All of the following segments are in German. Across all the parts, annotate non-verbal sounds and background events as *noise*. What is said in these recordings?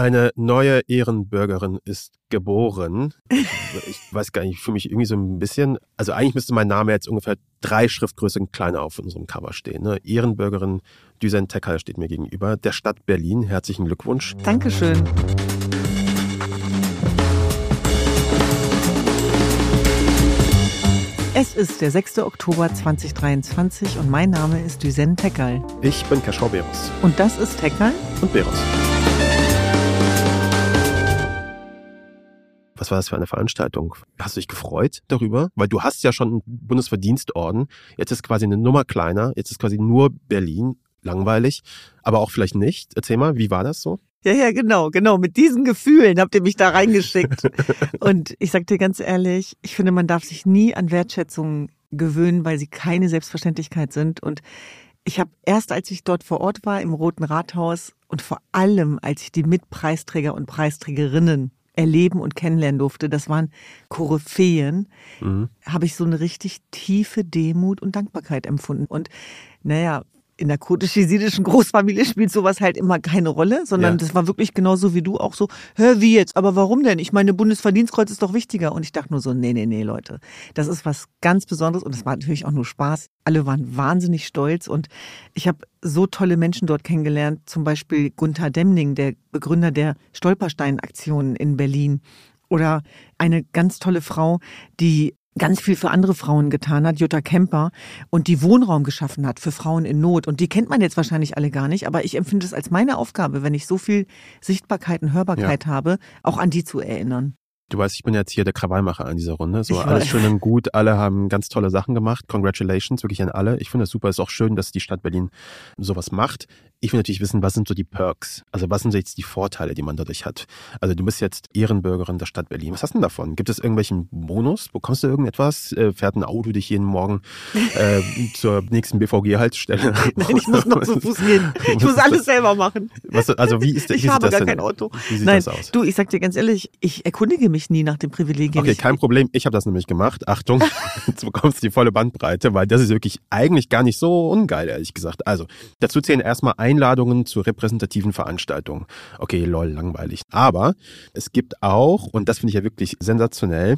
Eine neue Ehrenbürgerin ist geboren. Ich *laughs* weiß gar nicht, ich fühle mich irgendwie so ein bisschen. Also eigentlich müsste mein Name jetzt ungefähr drei Schriftgrößen kleiner auf unserem Cover stehen. Ne? Ehrenbürgerin Düsen Teckal steht mir gegenüber. Der Stadt Berlin. Herzlichen Glückwunsch. Dankeschön. Es ist der 6. Oktober 2023 und mein Name ist Düsen Teckal. Ich bin Kaschau Beros. Und das ist Teckal Und Beros. Was war das für eine Veranstaltung? Hast du dich gefreut darüber? Weil du hast ja schon einen Bundesverdienstorden. Jetzt ist quasi eine Nummer kleiner. Jetzt ist quasi nur Berlin. Langweilig. Aber auch vielleicht nicht. Erzähl mal, wie war das so? Ja, ja, genau, genau. Mit diesen Gefühlen habt ihr mich da reingeschickt. *laughs* und ich sag dir ganz ehrlich, ich finde, man darf sich nie an Wertschätzung gewöhnen, weil sie keine Selbstverständlichkeit sind. Und ich habe erst, als ich dort vor Ort war, im Roten Rathaus und vor allem, als ich die Mitpreisträger und Preisträgerinnen erleben und kennenlernen durfte, das waren Koryphäen, Mhm. habe ich so eine richtig tiefe Demut und Dankbarkeit empfunden. Und naja, in der kurdisch-jesidischen Großfamilie spielt sowas halt immer keine Rolle, sondern Ja. das war wirklich genauso wie du auch so, hä, wie jetzt? Aber warum denn? Ich meine, Bundesverdienstkreuz ist doch wichtiger. Und ich dachte nur so, nee, nee, nee, Leute. Das ist was ganz Besonderes und es war natürlich auch nur Spaß. Alle waren wahnsinnig stolz und ich habe so tolle Menschen dort kennengelernt. Zum Beispiel Gunther Demning, der Begründer der Stolperstein-Aktionen in Berlin. Oder eine ganz tolle Frau, die ganz viel für andere Frauen getan hat, Jutta Kemper, und die Wohnraum geschaffen hat für Frauen in Not. Und die kennt man jetzt wahrscheinlich alle gar nicht, aber ich empfinde es als meine Aufgabe, wenn ich so viel Sichtbarkeit und Hörbarkeit habe, auch an die zu erinnern. Du weißt, ich bin jetzt hier der Krawallmacher in dieser Runde. So alles schön und gut. Alle haben ganz tolle Sachen gemacht. Congratulations wirklich an alle. Ich finde es super. Ist auch schön, dass die Stadt Berlin sowas macht. Ich will natürlich wissen, was sind so die Perks? Also was sind so jetzt die Vorteile, die man dadurch hat? Also du bist jetzt Ehrenbürgerin der Stadt Berlin. Was hast du denn davon? Gibt es irgendwelchen Bonus? Bekommst du irgendetwas? Äh, fährt ein Auto dich jeden Morgen äh, *laughs* zur nächsten BVG-Haltestelle? Nein, ich muss noch zu Fuß gehen. *laughs* Ich muss alles selber machen. Was, also wie ist, wie Ich sieht habe das gar denn? kein Auto. Wie sieht Nein, das aus? du, ich sag dir ganz ehrlich, ich erkundige mich nie nach den Privilegien. Okay, kein Problem. Ich habe das nämlich gemacht. Achtung, *laughs* jetzt bekommst du die volle Bandbreite, weil das ist wirklich eigentlich gar nicht so ungeil, ehrlich gesagt. Also, dazu zählen erstmal Einladungen zu repräsentativen Veranstaltungen. Okay, lol, langweilig. Aber es gibt auch, und das finde ich ja wirklich sensationell,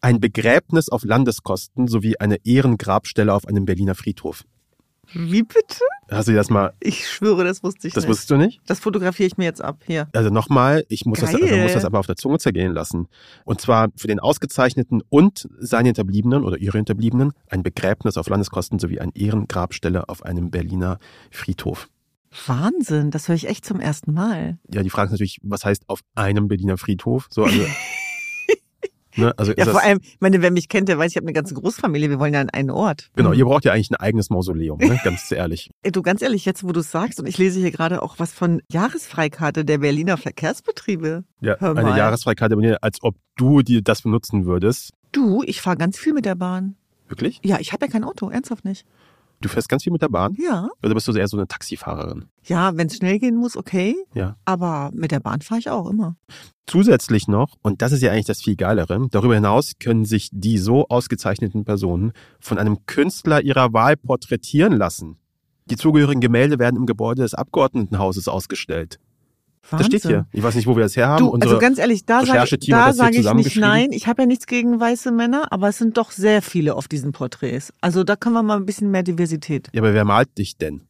ein Begräbnis auf Landeskosten sowie eine Ehrengrabstelle auf einem Berliner Friedhof. Wie bitte? Hast du das mal, Ich schwöre, das wusste ich das nicht. wusstest du nicht? das fotografiere ich mir jetzt ab. Hier. Also nochmal, ich muss das, also muss das aber auf der Zunge zergehen lassen. Und zwar für den Ausgezeichneten und seine Hinterbliebenen oder ihre Hinterbliebenen ein Begräbnis auf Landeskosten sowie eine Ehrengrabstelle auf einem Berliner Friedhof. Wahnsinn, das höre ich echt zum ersten Mal. Ja, die Frage ist natürlich, was heißt auf einem Berliner Friedhof? So, also, *laughs* ne, also Ja, vor allem, meine, wer mich kennt, der weiß, ich habe eine ganze Großfamilie. Wir wollen ja an einen Ort. genau, ihr braucht ja eigentlich ein eigenes Mausoleum, ne? *laughs* ganz ehrlich. Du, ganz ehrlich, jetzt wo du es sagst, und ich lese hier gerade auch was von Jahresfreikarte der Berliner Verkehrsbetriebe. Ja, Hör eine. Jahresfreikarte, dir, als ob du die das benutzen würdest. Du, ich fahre ganz viel mit der Bahn. Wirklich? Ja, ich habe ja kein Auto, ernsthaft nicht. Du fährst ganz viel mit der Bahn? Ja. Oder bist du eher so eine Taxifahrerin? Ja, wenn es schnell gehen muss, okay. Ja. Aber mit der Bahn fahre ich auch immer. Zusätzlich noch, und das ist ja eigentlich das viel geilere, darüber hinaus können sich die so ausgezeichneten Personen von einem Künstler ihrer Wahl porträtieren lassen. Die zugehörigen Gemälde werden im Gebäude des Abgeordnetenhauses ausgestellt. Das Wahnsinn. steht hier. Ich weiß nicht, wo wir das her haben. Du, also ganz ehrlich, da sage da das sag ich nicht nein. Ich habe ja nichts gegen weiße Männer, aber es sind doch sehr viele auf diesen Porträts. Also da können wir mal ein bisschen mehr Diversität. ja, aber wer malt dich denn?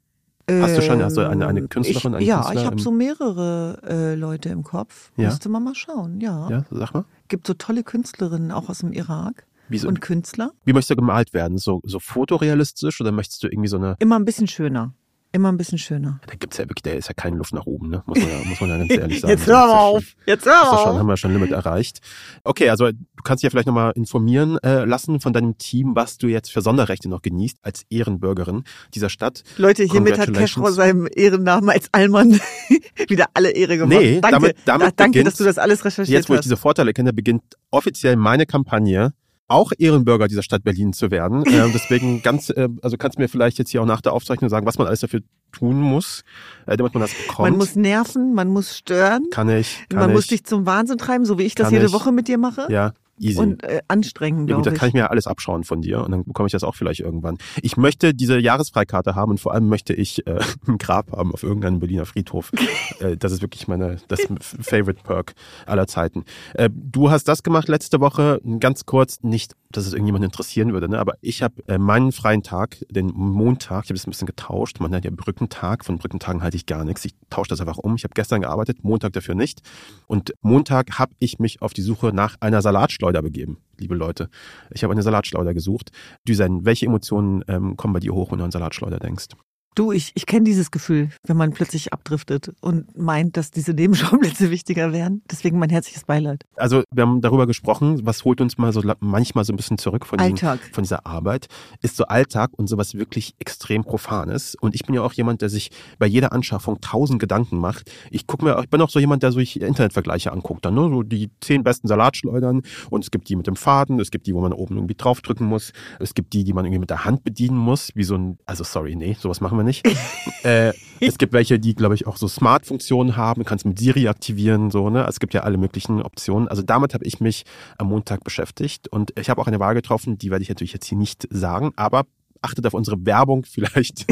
Hast du schon- hast du eine- eine Ähm, Künstlerin, Ich, ja, Künstler ich habe so mehrere äh, Leute im Kopf. Ja? Müsste man mal schauen, ja. Ja, sag mal. Gibt so tolle Künstlerinnen auch aus dem Irak so, und Künstler. wie möchtest du gemalt werden? So, so fotorealistisch oder möchtest du irgendwie so eine. Immer ein bisschen schöner. Immer ein bisschen schöner. Da gibt's ja wirklich, da ist ja keine Luft nach oben, ne? Muss man ja, muss man ja ganz *laughs* ehrlich sagen. Jetzt hör mal auf. schon- Jetzt hör mal schon, auf. haben wir schon Limit erreicht. Okay, also du kannst dich ja vielleicht nochmal informieren äh, lassen von deinem Team, was du jetzt für Sonderrechte noch genießt als Ehrenbürgerin dieser Stadt. Leute, hiermit hat. Keschrau seinem Ehrennamen als Allmann *laughs* wieder alle Ehre gemacht. Nee, danke, damit- damit Ach, danke, beginnt- dass du das alles recherchiert Jetzt, wo ich hast. diese Vorteile kenne, beginnt offiziell meine Kampagne, auch Ehrenbürger dieser Stadt Berlin zu werden. *laughs* Äh, deswegen ganz, äh, also kannst du mir vielleicht jetzt hier auch nach der Aufzeichnung sagen, was man alles dafür tun muss, äh, damit man das bekommt. Man muss nerven, man muss stören, kann ich, kann man ich. muss dich zum Wahnsinn treiben, so wie ich das Kann jede ich. Woche mit dir mache. ja, Easy. und äh, anstrengend, Ja gut, glaube ich. kann ich mir ja alles abschauen von dir und dann bekomme ich das auch vielleicht irgendwann. Ich möchte diese Jahresfreikarte haben und vor allem möchte ich äh, *laughs* ein Grab haben auf irgendeinem Berliner Friedhof. *laughs* äh, das ist wirklich meine das Favorite Perk aller Zeiten. Äh, du hast das gemacht letzte Woche, ganz kurz, nicht, dass es irgendjemand interessieren würde, ne? aber ich habe äh, meinen freien Tag, den Montag, ich habe das ein bisschen getauscht. Man nennt ja Brückentag, von Brückentagen halte ich gar nichts. Ich tausche das einfach um. Ich habe gestern gearbeitet, Montag dafür nicht. Und Montag habe ich mich auf die Suche nach einer Salatschleuder begeben, liebe Leute. Ich habe eine Salatschleuder gesucht. Düsen, welche Emotionen ähm, kommen bei dir hoch, wenn du an Salatschleuder denkst? Du, ich, ich kenne dieses Gefühl, wenn man plötzlich abdriftet und meint, dass diese Nebenschauplätze *laughs* wichtiger wären. Deswegen mein herzliches Beileid. Also wir haben darüber gesprochen, was holt uns mal so manchmal so ein bisschen zurück von, diesen, Alltag. von dieser Arbeit, ist so Alltag und sowas wirklich extrem Profanes. Und ich bin ja auch jemand, der sich bei jeder Anschaffung tausend Gedanken macht. Ich gucke mir, ich bin auch so jemand, der sich Internetvergleiche anguckt, dann ne? so die zehn besten Salatschleudern und es gibt die mit dem Faden, es gibt die, wo man oben irgendwie draufdrücken muss, es gibt die, die man irgendwie mit der Hand bedienen muss, wie so ein, also sorry, nee, sowas machen wir nicht. *laughs* äh, es gibt welche, die, glaube ich, auch so Smart-Funktionen haben. Du kannst mit Siri aktivieren, so, ne? Es gibt ja alle möglichen Optionen. Also damit habe ich mich am Montag beschäftigt und ich habe auch eine Wahl getroffen, die werde ich natürlich jetzt hier nicht sagen, aber achtet auf unsere Werbung, *laughs* vielleicht,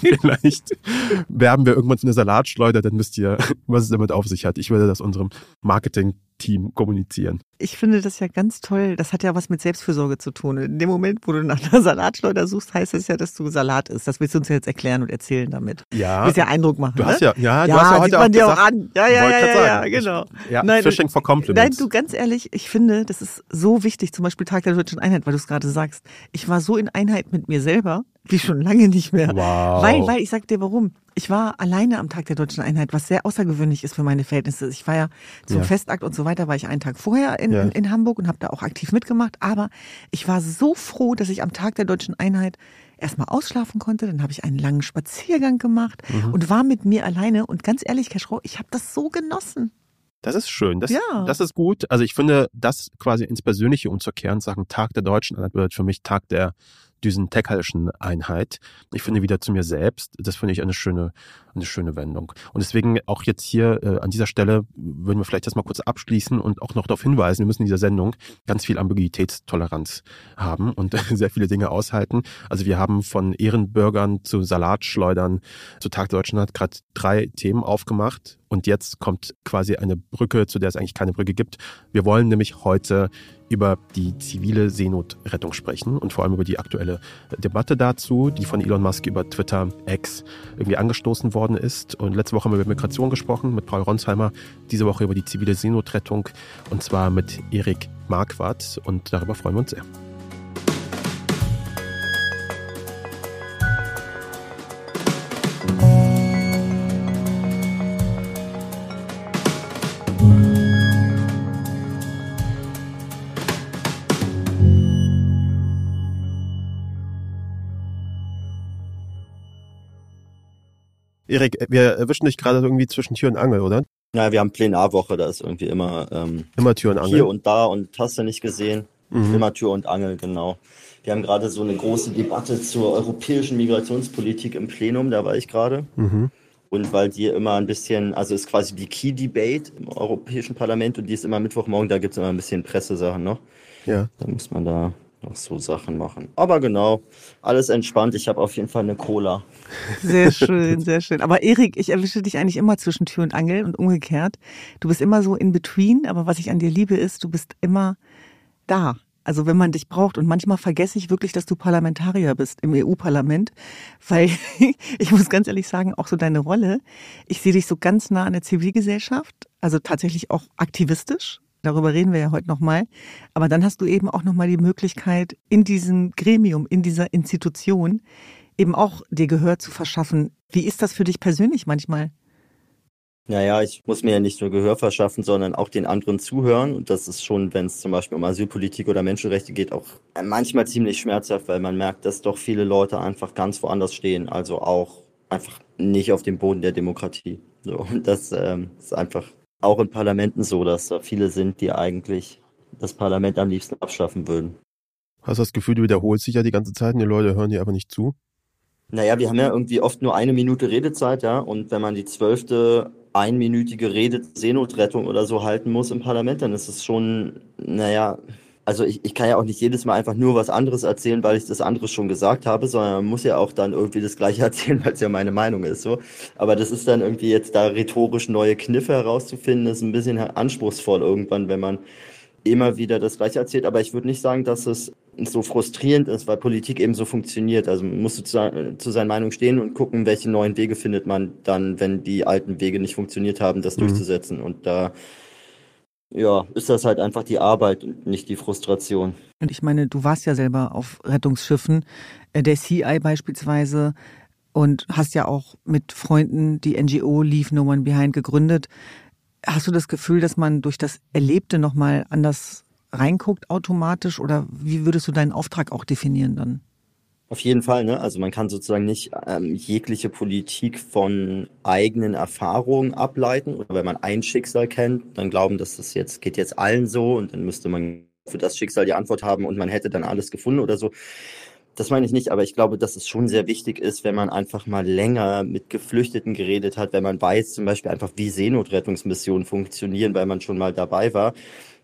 vielleicht werben wir irgendwann zu einer Salatschleuder, dann wisst ihr, was es damit auf sich hat. Ich werde das unserem Marketing-Team kommunizieren. Ich finde das ja ganz toll. Das hat ja was mit Selbstfürsorge zu tun. In dem Moment, wo du nach einer *laughs* Salatschleuder suchst, heißt es ja, dass du Salat isst. Das willst du uns ja jetzt erklären und erzählen damit. Ja. Du willst ja Eindruck machen. Du hast ne? ja, ja, du ja, hast ja heute man auch dir gesagt, auch an. Ja, ja, ja, ja, ja, genau. Ja, Nein, Fishing for Compliments. Nein, du ganz ehrlich, ich finde, das ist so wichtig, zum Beispiel Tag der Deutschen Einheit, weil du es gerade sagst. Ich war so in Einheit mit mir selber, wie schon lange nicht mehr. Wow. Weil, weil, ich sag dir warum. Ich war alleine am Tag der Deutschen Einheit, was sehr außergewöhnlich ist für meine Verhältnisse. Ich war ja zum Ja. Festakt und so weiter, war ich einen Tag vorher in, Ja. in, in Hamburg und habe da auch aktiv mitgemacht. Aber ich war so froh, dass ich am Tag der Deutschen Einheit erstmal ausschlafen konnte. Dann habe ich einen langen Spaziergang gemacht Mhm. und war mit mir alleine. Und ganz ehrlich, Keschrau, ich habe das so genossen. Das ist schön. Das, Ja. das ist gut. Also ich finde, das quasi ins Persönliche umzukehren, sagen Tag der Deutschen Einheit bedeutet für mich Tag der diesen Teckerlschen Einheit. Ich finde wieder zu mir selbst. Das finde ich eine schöne, eine schöne Wendung. Und deswegen auch jetzt hier äh, an dieser Stelle würden wir vielleicht das mal kurz abschließen und auch noch darauf hinweisen, wir müssen in dieser Sendung ganz viel Ambiguitätstoleranz haben und *laughs* sehr viele Dinge aushalten. Also wir haben von Ehrenbürgern zu Salatschleudern zu Tag Einheit gerade drei Themen aufgemacht. Und jetzt kommt quasi eine Brücke, zu der es eigentlich keine Brücke gibt. Wir wollen nämlich heute über die zivile Seenotrettung sprechen und vor allem über die aktuelle Debatte dazu, die von Elon Musk über Twitter X irgendwie angestoßen worden ist. Und letzte Woche haben wir über Migration gesprochen mit Paul Ronsheimer, diese Woche über die zivile Seenotrettung und zwar mit Erik Marquardt und darüber freuen wir uns sehr. Erik, wir erwischen dich gerade irgendwie zwischen Tür und Angel, oder? Ja, wir haben Plenarwoche, da ist irgendwie immer ähm, Immer Tür und Angel. hier und da und hast du nicht gesehen. Mhm. Immer Tür und Angel, genau. Wir haben gerade so eine große Debatte zur europäischen Migrationspolitik im Plenum, da war ich gerade. Mhm. Und weil die immer ein bisschen, also ist quasi die Key Debate im Europäischen Parlament und die ist immer Mittwochmorgen, da gibt's immer ein bisschen Pressesachen noch. Ja. Da muss man da noch so Sachen machen. Aber genau, alles entspannt. Ich habe auf jeden Fall eine Cola. Sehr *laughs* schön, sehr schön. Aber Erik, ich erwische dich eigentlich immer zwischen Tür und Angel und umgekehrt. Du bist immer so in between, aber was ich an dir liebe ist, du bist immer da. Also wenn man dich braucht und manchmal vergesse ich wirklich, dass du Parlamentarier bist im EU-Parlament, weil *laughs* ich muss ganz ehrlich sagen, auch so deine Rolle, ich sehe dich so ganz nah an der Zivilgesellschaft, also tatsächlich auch aktivistisch. Darüber reden wir ja heute nochmal. Aber dann hast du eben auch nochmal die Möglichkeit, in diesem Gremium, in dieser Institution, eben auch dir Gehör zu verschaffen. Wie ist das für dich persönlich manchmal? Naja, ich muss mir ja nicht nur Gehör verschaffen, sondern auch den anderen zuhören. Und das ist schon, wenn es zum Beispiel um Asylpolitik oder Menschenrechte geht, auch manchmal ziemlich schmerzhaft, weil man merkt, dass doch viele Leute einfach ganz woanders stehen. Also auch einfach nicht auf dem Boden der Demokratie. So, und das ähm, ist einfach auch in Parlamenten so, dass da viele sind, die eigentlich das Parlament am liebsten abschaffen würden. Hast du das Gefühl, du wiederholst dich ja die ganze Zeit und die Leute hören dir aber nicht zu? Naja, wir haben ja irgendwie oft nur eine Minute Redezeit, ja. Und wenn man die zwölfte einminütige Rede Seenotrettung oder so halten muss im Parlament, dann ist es schon, naja, also ich, ich kann ja auch nicht jedes Mal einfach nur was anderes erzählen, weil ich das andere schon gesagt habe, sondern man muss ja auch dann irgendwie das Gleiche *laughs* erzählen, weil es ja meine Meinung ist. So. Aber das ist dann irgendwie jetzt da rhetorisch neue Kniffe herauszufinden, ist ein bisschen anspruchsvoll irgendwann, wenn man immer wieder das Gleiche erzählt. Aber ich würde nicht sagen, dass es so frustrierend ist, weil Politik eben so funktioniert. Also man muss zu, zu seiner Meinung stehen und gucken, welche neuen Wege findet man dann, wenn die alten Wege nicht funktioniert haben, das mhm. durchzusetzen. Und da ja, ist das halt einfach die Arbeit und nicht die Frustration. Und ich meine, du warst ja selber auf Rettungsschiffen, äh, der CI beispielsweise, und hast ja auch mit Freunden die NGO Leave No One Behind gegründet. Hast du das Gefühl, dass man durch das Erlebte nochmal anders reinguckt automatisch oder wie würdest du deinen Auftrag auch definieren dann? Auf jeden Fall, ne? Also man kann sozusagen nicht ähm, jegliche Politik von eigenen Erfahrungen ableiten. Oder wenn man ein Schicksal kennt, dann glauben, dass das jetzt geht jetzt allen so und dann müsste man für das Schicksal die Antwort haben und man hätte dann alles gefunden oder so. Das meine ich nicht, aber ich glaube, dass es schon sehr wichtig ist, wenn man einfach mal länger mit Geflüchteten geredet hat, wenn man weiß zum Beispiel einfach, wie Seenotrettungsmissionen funktionieren, weil man schon mal dabei war.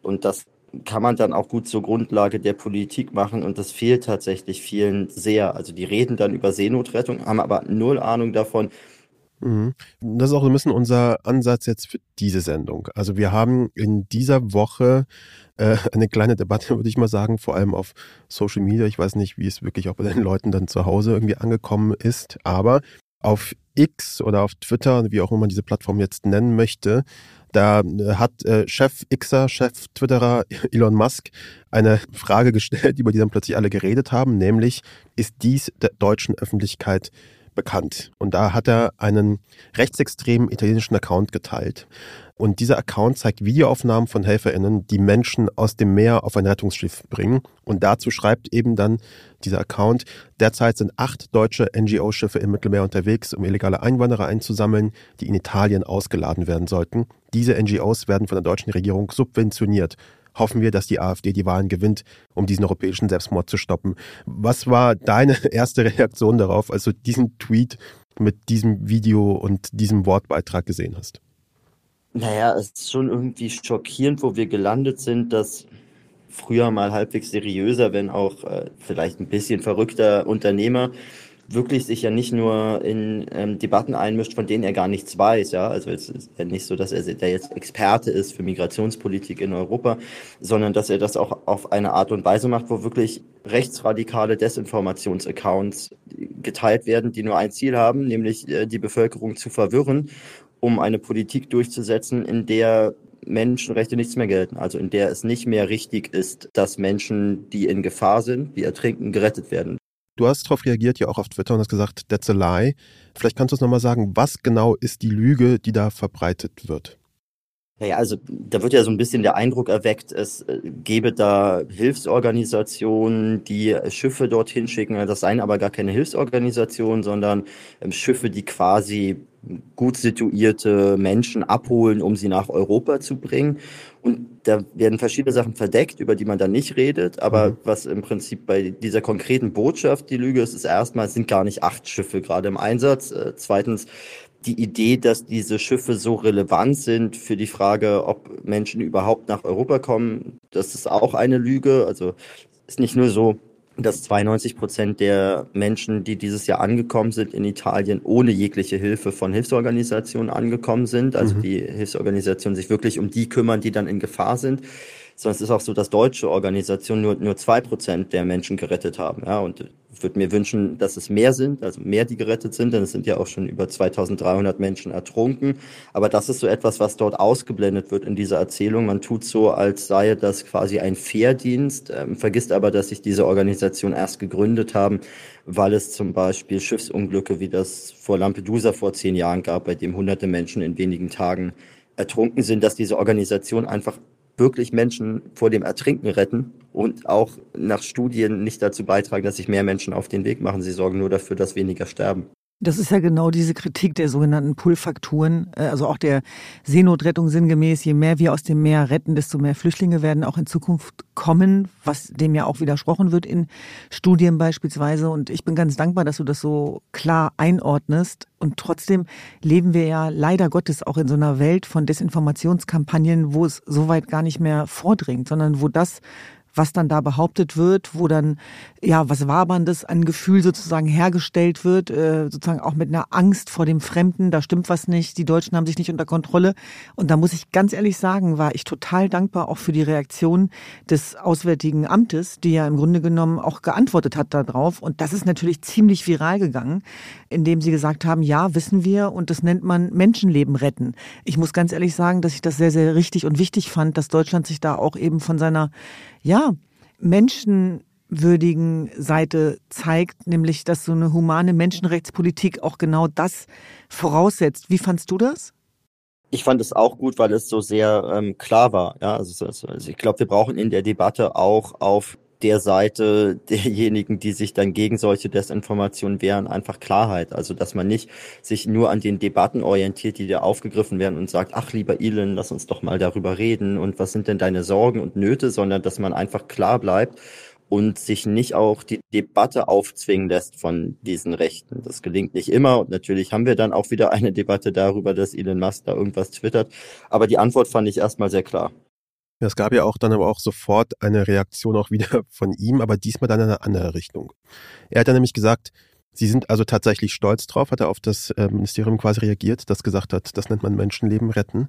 Und das kann man dann auch gut zur Grundlage der Politik machen und das fehlt tatsächlich vielen sehr. Also die reden dann über Seenotrettung, haben aber null Ahnung davon. Mhm. Das ist auch ein bisschen unser Ansatz jetzt für diese Sendung. Also wir haben in dieser Woche äh, eine kleine Debatte, *laughs* würde ich mal sagen, vor allem auf Social Media. Ich weiß nicht, wie es wirklich auch bei den Leuten dann zu Hause irgendwie angekommen ist, aber auf X oder auf Twitter, wie auch immer man diese Plattform jetzt nennen möchte, da äh, hat äh, Chef Xer, Chef Twitterer *laughs* Elon Musk eine Frage gestellt, über die dann plötzlich alle geredet haben, nämlich ist dies der deutschen Öffentlichkeit bekannt? Und da hat er einen rechtsextremen italienischen Account geteilt. Und dieser Account zeigt Videoaufnahmen von HelferInnen, die Menschen aus dem Meer auf ein Rettungsschiff bringen. Und dazu schreibt eben dann dieser Account, derzeit sind acht deutsche NGO-Schiffe im Mittelmeer unterwegs, um illegale Einwanderer einzusammeln, die in Italien ausgeladen werden sollten. Diese NGOs werden von der deutschen Regierung subventioniert. Hoffen wir, dass die AfD die Wahlen gewinnt, um diesen europäischen Selbstmord zu stoppen. Was war deine *laughs* erste Reaktion darauf, als du diesen Tweet mit diesem Video und diesem Wortbeitrag gesehen hast? Naja, es ist schon irgendwie schockierend, wo wir gelandet sind, dass früher mal halbwegs seriöser, wenn auch äh, vielleicht ein bisschen verrückter Unternehmer wirklich sich ja nicht nur in ähm, Debatten einmischt, von denen er gar nichts weiß. Ja, also es ist ja nicht so, dass er der jetzt Experte ist für Migrationspolitik in Europa, sondern dass er das auch auf eine Art und Weise macht, wo wirklich rechtsradikale Desinformationsaccounts geteilt werden, die nur ein Ziel haben, nämlich äh, die Bevölkerung zu verwirren um eine Politik durchzusetzen, in der Menschenrechte nichts mehr gelten, also in der es nicht mehr richtig ist, dass Menschen, die in Gefahr sind, die ertrinken, gerettet werden. Du hast darauf reagiert, ja auch auf Twitter und hast gesagt, that's a lie. Vielleicht kannst du uns nochmal sagen, was genau ist die Lüge, die da verbreitet wird? Naja, also da wird ja so ein bisschen der Eindruck erweckt, es äh, gäbe da Hilfsorganisationen, die Schiffe dorthin schicken. Das seien aber gar keine Hilfsorganisationen, sondern ähm, Schiffe, die quasi gut situierte Menschen abholen, um sie nach Europa zu bringen. Und da werden verschiedene Sachen verdeckt, über die man dann nicht redet. Aber mhm. was im Prinzip bei dieser konkreten Botschaft die Lüge ist, ist erstmal, es sind gar nicht acht Schiffe gerade im Einsatz. Äh, zweitens, die Idee, dass diese Schiffe so relevant sind für die Frage, ob Menschen überhaupt nach Europa kommen, das ist auch eine Lüge. Also ist nicht nur so, dass 92 Prozent der Menschen, die dieses Jahr angekommen sind in Italien, ohne jegliche Hilfe von Hilfsorganisationen angekommen sind. Also mhm. die Hilfsorganisationen sich wirklich um die kümmern, die dann in Gefahr sind. Sondern es ist auch so, dass deutsche Organisationen nur, nur zwei Prozent der Menschen gerettet haben. Ja, und würde mir wünschen, dass es mehr sind, also mehr, die gerettet sind, denn es sind ja auch schon über 2300 Menschen ertrunken. Aber das ist so etwas, was dort ausgeblendet wird in dieser Erzählung. Man tut so, als sei das quasi ein Fairdienst, ähm, vergisst aber, dass sich diese Organisation erst gegründet haben, weil es zum Beispiel Schiffsunglücke wie das vor Lampedusa vor zehn Jahren gab, bei dem hunderte Menschen in wenigen Tagen ertrunken sind, dass diese Organisation einfach wirklich Menschen vor dem Ertrinken retten und auch nach Studien nicht dazu beitragen, dass sich mehr Menschen auf den Weg machen. Sie sorgen nur dafür, dass weniger sterben. Das ist ja genau diese Kritik der sogenannten Pull-Faktoren, äh, also auch der Seenotrettung sinngemäß. Je mehr wir aus dem Meer retten, desto mehr Flüchtlinge werden auch in Zukunft kommen, was dem ja auch widersprochen wird in Studien beispielsweise. Und ich bin ganz dankbar, dass du das so klar einordnest. Und trotzdem leben wir ja leider Gottes auch in so einer Welt von Desinformationskampagnen, wo es soweit gar nicht mehr vordringt, sondern wo das was dann da behauptet wird, wo dann ja was Waberndes an Gefühl sozusagen hergestellt wird, äh, sozusagen auch mit einer Angst vor dem Fremden, da stimmt was nicht, die Deutschen haben sich nicht unter Kontrolle. Und da muss ich ganz ehrlich sagen, war ich total dankbar auch für die Reaktion des Auswärtigen Amtes, die ja im Grunde genommen auch geantwortet hat darauf. Und das ist natürlich ziemlich viral gegangen, indem sie gesagt haben, ja, wissen wir, und das nennt man Menschenleben retten. Ich muss ganz ehrlich sagen, dass ich das sehr, sehr richtig und wichtig fand, dass Deutschland sich da auch eben von seiner ja, menschenwürdigen Seite zeigt, nämlich dass so eine humane Menschenrechtspolitik auch genau das voraussetzt. Wie fandst du das? Ich fand es auch gut, weil es so sehr ähm, klar war. Ja, also, also ich glaube, wir brauchen in der Debatte auch auf der Seite derjenigen, die sich dann gegen solche Desinformationen wehren, einfach Klarheit. Also, dass man nicht sich nur an den Debatten orientiert, die da aufgegriffen werden und sagt, ach, lieber Elon, lass uns doch mal darüber reden und was sind denn deine Sorgen und Nöte, sondern dass man einfach klar bleibt und sich nicht auch die Debatte aufzwingen lässt von diesen Rechten. Das gelingt nicht immer und natürlich haben wir dann auch wieder eine Debatte darüber, dass Elon Musk da irgendwas twittert. Aber die Antwort fand ich erstmal sehr klar. Ja, es gab ja auch dann aber auch sofort eine Reaktion auch wieder *laughs* von ihm, aber diesmal dann in eine andere Richtung. Er hat dann nämlich gesagt, Sie sind also tatsächlich stolz drauf, hat er auf das äh, Ministerium quasi reagiert, das gesagt hat, das nennt man Menschenleben retten.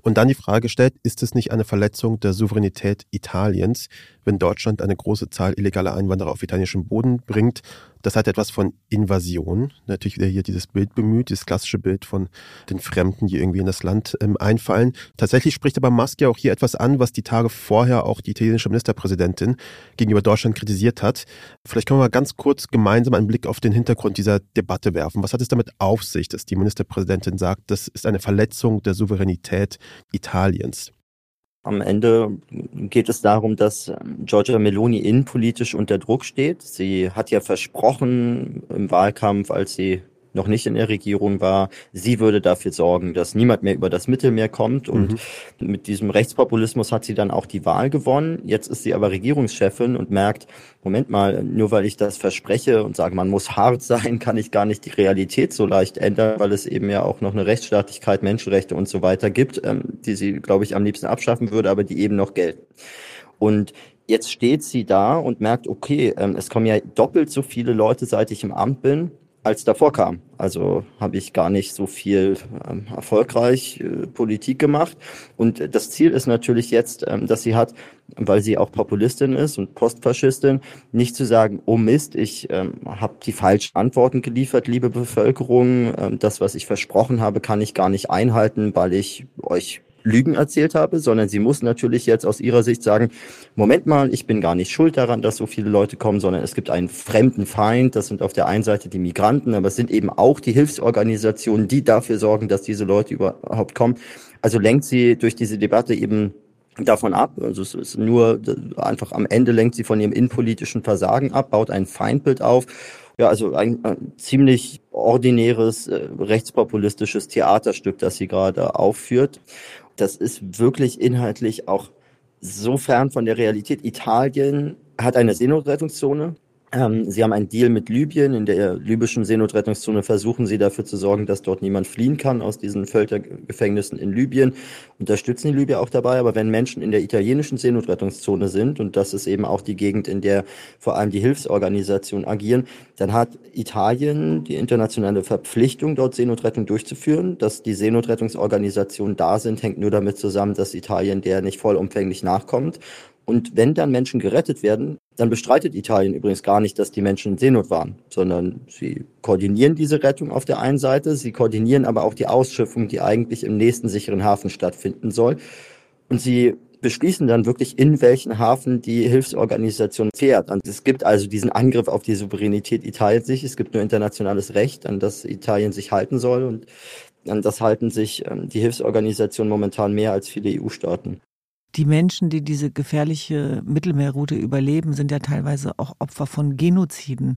Und dann die Frage gestellt, ist es nicht eine Verletzung der Souveränität Italiens, wenn Deutschland eine große Zahl illegaler Einwanderer auf italienischem Boden bringt das hat etwas von Invasion. Natürlich wieder hier dieses Bild bemüht, dieses klassische Bild von den Fremden, die irgendwie in das Land ähm, einfallen. Tatsächlich spricht aber Musk ja auch hier etwas an, was die Tage vorher auch die italienische Ministerpräsidentin gegenüber Deutschland kritisiert hat. Vielleicht können wir mal ganz kurz gemeinsam einen Blick auf den Hintergrund dieser Debatte werfen. Was hat es damit auf sich, dass die Ministerpräsidentin sagt, das ist eine Verletzung der Souveränität Italiens? Am Ende geht es darum, dass ähm, Giorgia Meloni innenpolitisch unter Druck steht. Sie hat ja versprochen im Wahlkampf, als sie noch nicht in der Regierung war, sie würde dafür sorgen, dass niemand mehr über das Mittelmeer kommt. Und mhm. mit diesem Rechtspopulismus hat sie dann auch die Wahl gewonnen. Jetzt ist sie aber Regierungschefin und merkt, Moment mal, nur weil ich das verspreche und sage, man muss hart sein, kann ich gar nicht die Realität so leicht ändern, weil es eben ja auch noch eine Rechtsstaatlichkeit, Menschenrechte und so weiter gibt, ähm, die sie, glaube ich, am liebsten abschaffen würde, aber die eben noch gelten. Und jetzt steht sie da und merkt, okay, ähm, es kommen ja doppelt so viele Leute, seit ich im Amt bin als davor kam. Also habe ich gar nicht so viel ähm, erfolgreich äh, Politik gemacht. Und das Ziel ist natürlich jetzt, ähm, dass sie hat, weil sie auch Populistin ist und Postfaschistin, nicht zu sagen, oh Mist, ich ähm, habe die falschen Antworten geliefert, liebe Bevölkerung. Ähm, das, was ich versprochen habe, kann ich gar nicht einhalten, weil ich euch Lügen erzählt habe, sondern sie muss natürlich jetzt aus ihrer Sicht sagen, Moment mal, ich bin gar nicht schuld daran, dass so viele Leute kommen, sondern es gibt einen fremden Feind, das sind auf der einen Seite die Migranten, aber es sind eben auch die Hilfsorganisationen, die dafür sorgen, dass diese Leute überhaupt kommen. Also lenkt sie durch diese Debatte eben davon ab. Also es ist nur einfach am Ende lenkt sie von ihrem innenpolitischen Versagen ab, baut ein Feindbild auf ja, also ein, ein ziemlich ordinäres äh, rechtspopulistisches Theaterstück, das sie gerade aufführt. Das ist wirklich inhaltlich auch so fern von der Realität. Italien hat eine Seenotrettungszone. Ähm, sie haben einen Deal mit Libyen. In der libyschen Seenotrettungszone versuchen sie dafür zu sorgen, dass dort niemand fliehen kann aus diesen Völkergefängnissen in Libyen. Unterstützen die Libyer auch dabei. Aber wenn Menschen in der italienischen Seenotrettungszone sind, und das ist eben auch die Gegend, in der vor allem die Hilfsorganisationen agieren, dann hat Italien die internationale Verpflichtung, dort Seenotrettung durchzuführen. Dass die Seenotrettungsorganisationen da sind, hängt nur damit zusammen, dass Italien der nicht vollumfänglich nachkommt. Und wenn dann Menschen gerettet werden, dann bestreitet Italien übrigens gar nicht, dass die Menschen in Seenot waren, sondern sie koordinieren diese Rettung auf der einen Seite, sie koordinieren aber auch die Ausschiffung, die eigentlich im nächsten sicheren Hafen stattfinden soll. Und sie beschließen dann wirklich, in welchen Hafen die Hilfsorganisation fährt. Und es gibt also diesen Angriff auf die Souveränität Italiens sich. Es gibt nur internationales Recht, an das Italien sich halten soll. Und an das halten sich ähm, die Hilfsorganisationen momentan mehr als viele EU-Staaten. Die Menschen, die diese gefährliche Mittelmeerroute überleben, sind ja teilweise auch Opfer von Genoziden.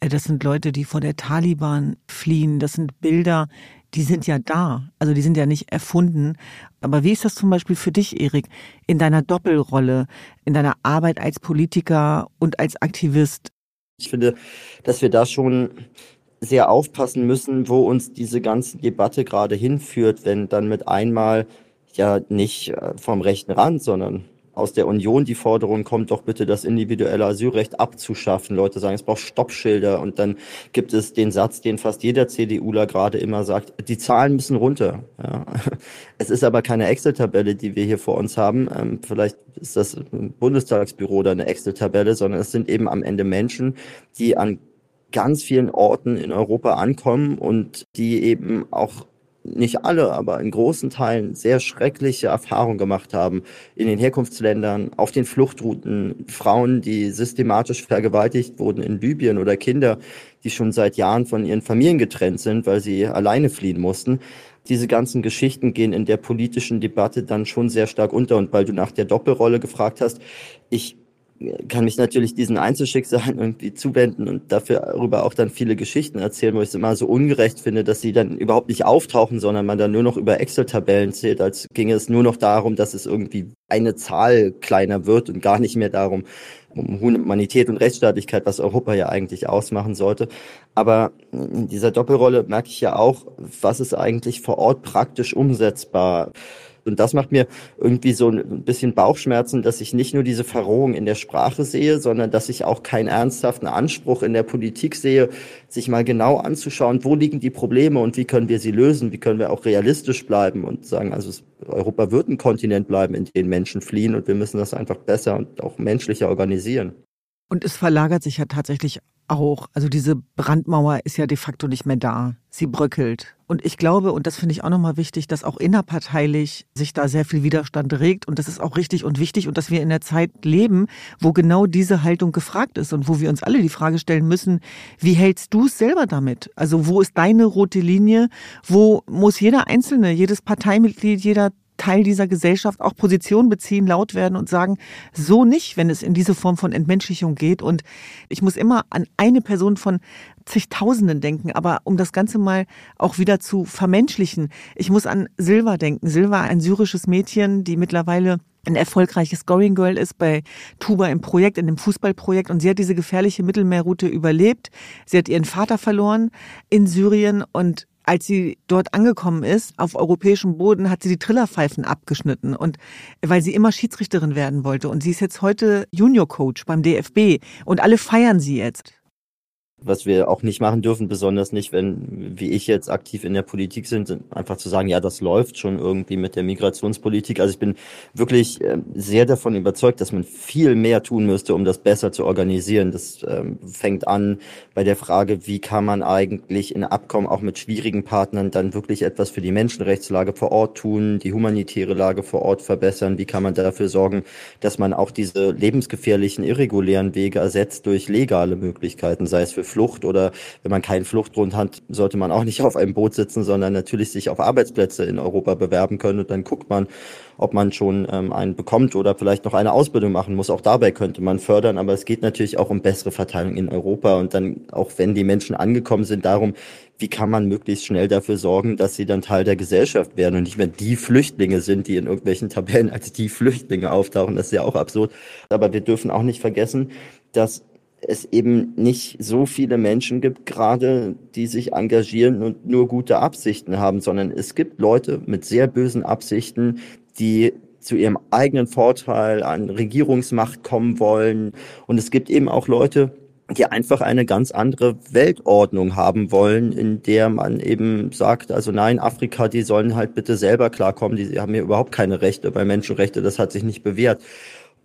Äh, das sind Leute, die vor der Taliban fliehen. Das sind Bilder, die sind ja da. Also die sind ja nicht erfunden. Aber wie ist das zum Beispiel für dich, Erik, in deiner Doppelrolle, in deiner Arbeit als Politiker und als Aktivist? Ich finde, dass wir da schon sehr aufpassen müssen, wo uns diese ganze Debatte gerade hinführt, wenn dann mit einmal ja nicht äh, vom rechten Rand, sondern aus der Union die Forderung kommt, doch bitte das individuelle Asylrecht abzuschaffen. Leute sagen, es braucht Stoppschilder. Und dann gibt es den Satz, den fast jeder CDUler gerade immer sagt, die Zahlen müssen runter. Ja. *laughs* Es ist aber keine Excel-Tabelle, die wir hier vor uns haben. Ähm, vielleicht ist das Bundestagsbüro oder eine Excel-Tabelle, sondern es sind eben am Ende Menschen, die an ganz vielen Orten in Europa ankommen und die eben auch nicht alle, aber in großen Teilen sehr schreckliche Erfahrungen gemacht haben in den Herkunftsländern, auf den Fluchtrouten, Frauen, die systematisch vergewaltigt wurden in Libyen oder Kinder, die schon seit Jahren von ihren Familien getrennt sind, weil sie alleine fliehen mussten. Diese ganzen Geschichten gehen in der politischen Debatte dann schon sehr stark unter. Und weil du nach der Doppelrolle gefragt hast, ich kann mich natürlich diesen Einzelschicksalen irgendwie zuwenden und dafür darüber auch dann viele Geschichten erzählen, wo ich es immer so ungerecht finde, dass sie dann überhaupt nicht auftauchen, sondern man dann nur noch über Excel-Tabellen zählt, als ginge es nur noch darum, dass es irgendwie eine Zahl kleiner wird und gar nicht mehr darum, um Humanität und Rechtsstaatlichkeit, was Europa ja eigentlich ausmachen sollte. Aber in dieser Doppelrolle merke ich ja auch, was ist eigentlich vor Ort praktisch umsetzbar. Und das macht mir irgendwie so ein bisschen Bauchschmerzen, dass ich nicht nur diese Verrohung in der Sprache sehe, sondern dass ich auch keinen ernsthaften Anspruch in der Politik sehe, sich mal genau anzuschauen, wo liegen die Probleme und wie können wir sie lösen, wie können wir auch realistisch bleiben und sagen, also Europa wird ein Kontinent bleiben, in den Menschen fliehen und wir müssen das einfach besser und auch menschlicher organisieren. Und es verlagert sich ja tatsächlich auch. Also diese Brandmauer ist ja de facto nicht mehr da. Sie bröckelt. Und ich glaube, und das finde ich auch nochmal wichtig, dass auch innerparteilich sich da sehr viel Widerstand regt. Und das ist auch richtig und wichtig. Und dass wir in der Zeit leben, wo genau diese Haltung gefragt ist und wo wir uns alle die Frage stellen müssen, wie hältst du es selber damit? Also wo ist deine rote Linie? Wo muss jeder Einzelne, jedes Parteimitglied, jeder Teil dieser Gesellschaft auch Position beziehen, laut werden und sagen, so nicht, wenn es in diese Form von Entmenschlichung geht. Und ich muss immer an eine Person von zigtausenden denken, aber um das Ganze mal auch wieder zu vermenschlichen. Ich muss an Silva denken. Silva, ein syrisches Mädchen, die mittlerweile ein erfolgreiches Scoring Girl ist bei Tuba im Projekt, in dem Fußballprojekt. Und sie hat diese gefährliche Mittelmeerroute überlebt. Sie hat ihren Vater verloren in Syrien und als sie dort angekommen ist, auf europäischem Boden, hat sie die Trillerpfeifen abgeschnitten und weil sie immer Schiedsrichterin werden wollte. Und sie ist jetzt heute Junior Coach beim DFB und alle feiern sie jetzt was wir auch nicht machen dürfen, besonders nicht, wenn, wie ich jetzt aktiv in der Politik sind, einfach zu sagen, ja, das läuft schon irgendwie mit der Migrationspolitik. Also ich bin wirklich äh, sehr davon überzeugt, dass man viel mehr tun müsste, um das besser zu organisieren. Das ähm, fängt an bei der Frage, wie kann man eigentlich in Abkommen auch mit schwierigen Partnern dann wirklich etwas für die Menschenrechtslage vor Ort tun, die humanitäre Lage vor Ort verbessern, wie kann man dafür sorgen, dass man auch diese lebensgefährlichen, irregulären Wege ersetzt durch legale Möglichkeiten, sei es für Flucht oder wenn man keinen Fluchtgrund hat, sollte man auch nicht auf einem Boot sitzen, sondern natürlich sich auf Arbeitsplätze in Europa bewerben können und dann guckt man, ob man schon ähm, einen bekommt oder vielleicht noch eine Ausbildung machen muss. Auch dabei könnte man fördern, aber es geht natürlich auch um bessere Verteilung in Europa und dann, auch wenn die Menschen angekommen sind, darum, wie kann man möglichst schnell dafür sorgen, dass sie dann Teil der Gesellschaft werden und nicht mehr die Flüchtlinge sind, die in irgendwelchen Tabellen als die Flüchtlinge auftauchen. Das ist ja auch absurd. Aber wir dürfen auch nicht vergessen, dass es eben nicht so viele Menschen gibt, gerade die sich engagieren und nur gute Absichten haben, sondern es gibt Leute mit sehr bösen Absichten, die zu ihrem eigenen Vorteil an Regierungsmacht kommen wollen. Und es gibt eben auch Leute, die einfach eine ganz andere Weltordnung haben wollen, in der man eben sagt, also nein, Afrika, die sollen halt bitte selber klarkommen, die haben hier überhaupt keine Rechte bei Menschenrechte, das hat sich nicht bewährt.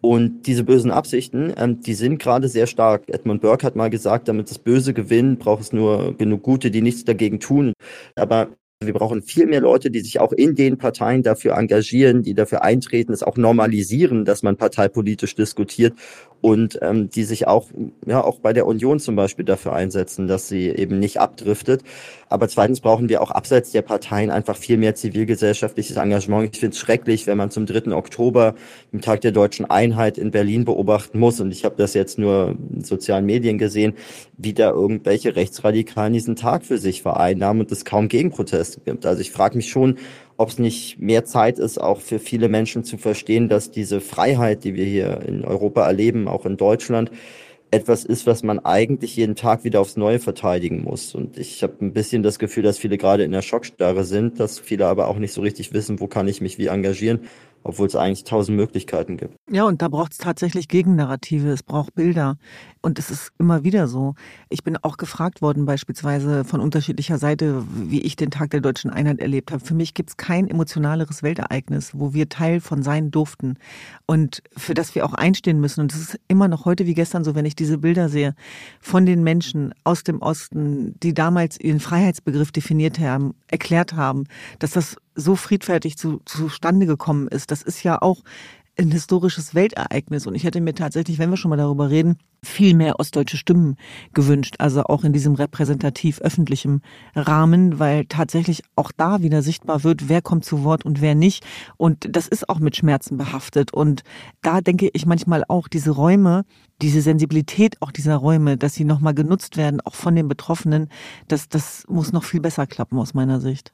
Und diese bösen Absichten, ähm, die sind gerade sehr stark. Edmund Burke hat mal gesagt, damit das Böse gewinnt, braucht es nur genug Gute, die nichts dagegen tun. Aber wir brauchen viel mehr Leute, die sich auch in den Parteien dafür engagieren, die dafür eintreten, es auch normalisieren, dass man parteipolitisch diskutiert und ähm, die sich auch, ja, auch bei der Union zum Beispiel dafür einsetzen, dass sie eben nicht abdriftet. Aber zweitens brauchen wir auch abseits der Parteien einfach viel mehr zivilgesellschaftliches Engagement. Ich finde es schrecklich, wenn man zum 3. Oktober, dem Tag der deutschen Einheit in Berlin beobachten muss, und ich habe das jetzt nur in sozialen Medien gesehen, wie da irgendwelche Rechtsradikalen diesen Tag für sich vereinnahmen und es kaum Gegenproteste gibt. Also ich frage mich schon, ob es nicht mehr Zeit ist, auch für viele Menschen zu verstehen, dass diese Freiheit, die wir hier in Europa erleben, auch in Deutschland, etwas ist, was man eigentlich jeden Tag wieder aufs Neue verteidigen muss. Und ich habe ein bisschen das Gefühl, dass viele gerade in der Schockstarre sind, dass viele aber auch nicht so richtig wissen, wo kann ich mich wie engagieren obwohl es eigentlich tausend Möglichkeiten gibt. Ja, und da braucht es tatsächlich Gegennarrative, es braucht Bilder. Und es ist immer wieder so. Ich bin auch gefragt worden, beispielsweise von unterschiedlicher Seite, wie ich den Tag der deutschen Einheit erlebt habe. Für mich gibt es kein emotionaleres Weltereignis, wo wir Teil von sein durften und für das wir auch einstehen müssen. Und es ist immer noch heute wie gestern so, wenn ich diese Bilder sehe von den Menschen aus dem Osten, die damals ihren Freiheitsbegriff definiert haben, erklärt haben, dass das so friedfertig zu, zustande gekommen ist. Das ist ja auch ein historisches Weltereignis. Und ich hätte mir tatsächlich, wenn wir schon mal darüber reden, viel mehr ostdeutsche Stimmen gewünscht. Also auch in diesem repräsentativ öffentlichen Rahmen, weil tatsächlich auch da wieder sichtbar wird, wer kommt zu Wort und wer nicht. Und das ist auch mit Schmerzen behaftet. Und da denke ich manchmal auch, diese Räume, diese Sensibilität auch dieser Räume, dass sie nochmal genutzt werden, auch von den Betroffenen, das, das muss noch viel besser klappen aus meiner Sicht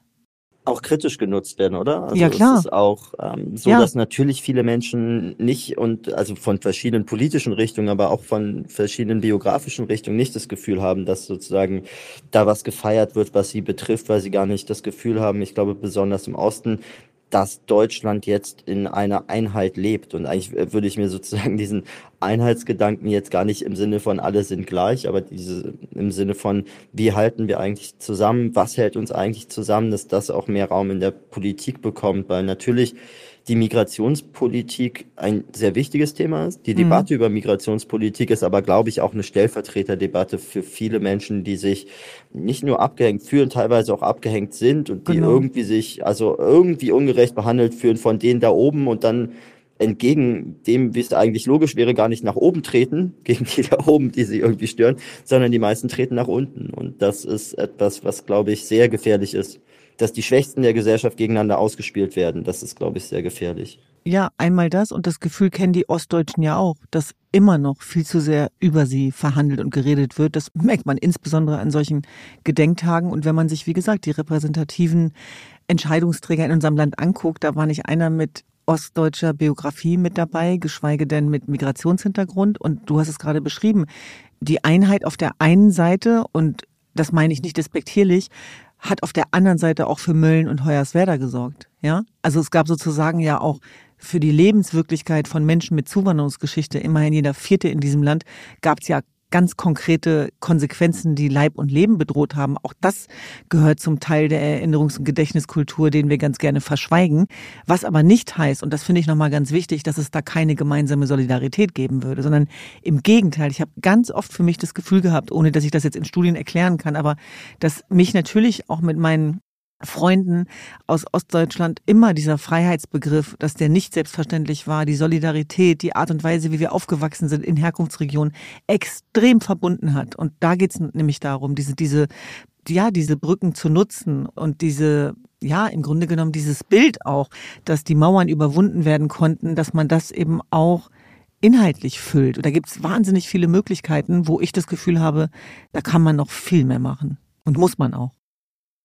auch kritisch genutzt werden, oder? Also ja, klar. Es ist auch ähm, so, ja. dass natürlich viele Menschen nicht und also von verschiedenen politischen Richtungen, aber auch von verschiedenen biografischen Richtungen nicht das Gefühl haben, dass sozusagen da was gefeiert wird, was sie betrifft, weil sie gar nicht das Gefühl haben, ich glaube besonders im Osten, dass Deutschland jetzt in einer Einheit lebt. Und eigentlich würde ich mir sozusagen *laughs* diesen Einheitsgedanken jetzt gar nicht im Sinne von alle sind gleich, aber diese im Sinne von wie halten wir eigentlich zusammen, was hält uns eigentlich zusammen, dass das auch mehr Raum in der Politik bekommt, weil natürlich die Migrationspolitik ein sehr wichtiges Thema ist. Die mhm. Debatte über Migrationspolitik ist aber, glaube ich, auch eine Stellvertreterdebatte für viele Menschen, die sich nicht nur abgehängt fühlen, teilweise auch abgehängt sind und die genau. irgendwie sich, also irgendwie ungerecht behandelt fühlen von denen da oben und dann entgegen dem, wie es eigentlich logisch wäre, gar nicht nach oben treten, *laughs* gegen die da oben, die sie irgendwie stören, sondern die meisten treten nach unten. Und das ist etwas, was, glaube ich, sehr gefährlich ist dass die Schwächsten der Gesellschaft gegeneinander ausgespielt werden. Das ist, glaube ich, sehr gefährlich. Ja, einmal das und das Gefühl kennen die Ostdeutschen ja auch, dass immer noch viel zu sehr über sie verhandelt und geredet wird. Das merkt man insbesondere an solchen Gedenktagen. Und wenn man sich, wie gesagt, die repräsentativen Entscheidungsträger in unserem Land anguckt, da war nicht einer mit ostdeutscher Biografie mit dabei, geschweige denn mit Migrationshintergrund. Und du hast es gerade beschrieben, die Einheit auf der einen Seite und das meine ich nicht despektierlich, hat auf der anderen Seite auch für Mölln und Hoyerswerda gesorgt. Ja, also es gab sozusagen ja auch für die Lebenswirklichkeit von Menschen mit Zuwanderungsgeschichte, immerhin jeder Vierte in diesem Land, gab es ja ganz konkrete Konsequenzen, die Leib und Leben bedroht haben. Auch das gehört zum Teil der Erinnerungs- und Gedächtniskultur, den wir ganz gerne verschweigen. Was aber nicht heißt, und das finde ich nochmal ganz wichtig, dass es da keine gemeinsame Solidarität geben würde, sondern im Gegenteil. Ich habe ganz oft für mich das Gefühl gehabt, ohne dass ich das jetzt in Studien erklären kann, aber dass mich natürlich auch mit meinen Freunden aus Ostdeutschland immer dieser Freiheitsbegriff, dass der nicht selbstverständlich war, die Solidarität, die Art und Weise, wie wir aufgewachsen sind in Herkunftsregionen, extrem verbunden hat. Und da geht es nämlich darum, diese, diese, ja, diese Brücken zu nutzen und diese, ja, im Grunde genommen dieses Bild auch, dass die Mauern überwunden werden konnten, dass man das eben auch inhaltlich füllt. Und da gibt es wahnsinnig viele Möglichkeiten, wo ich das Gefühl habe, da kann man noch viel mehr machen. Und muss man auch.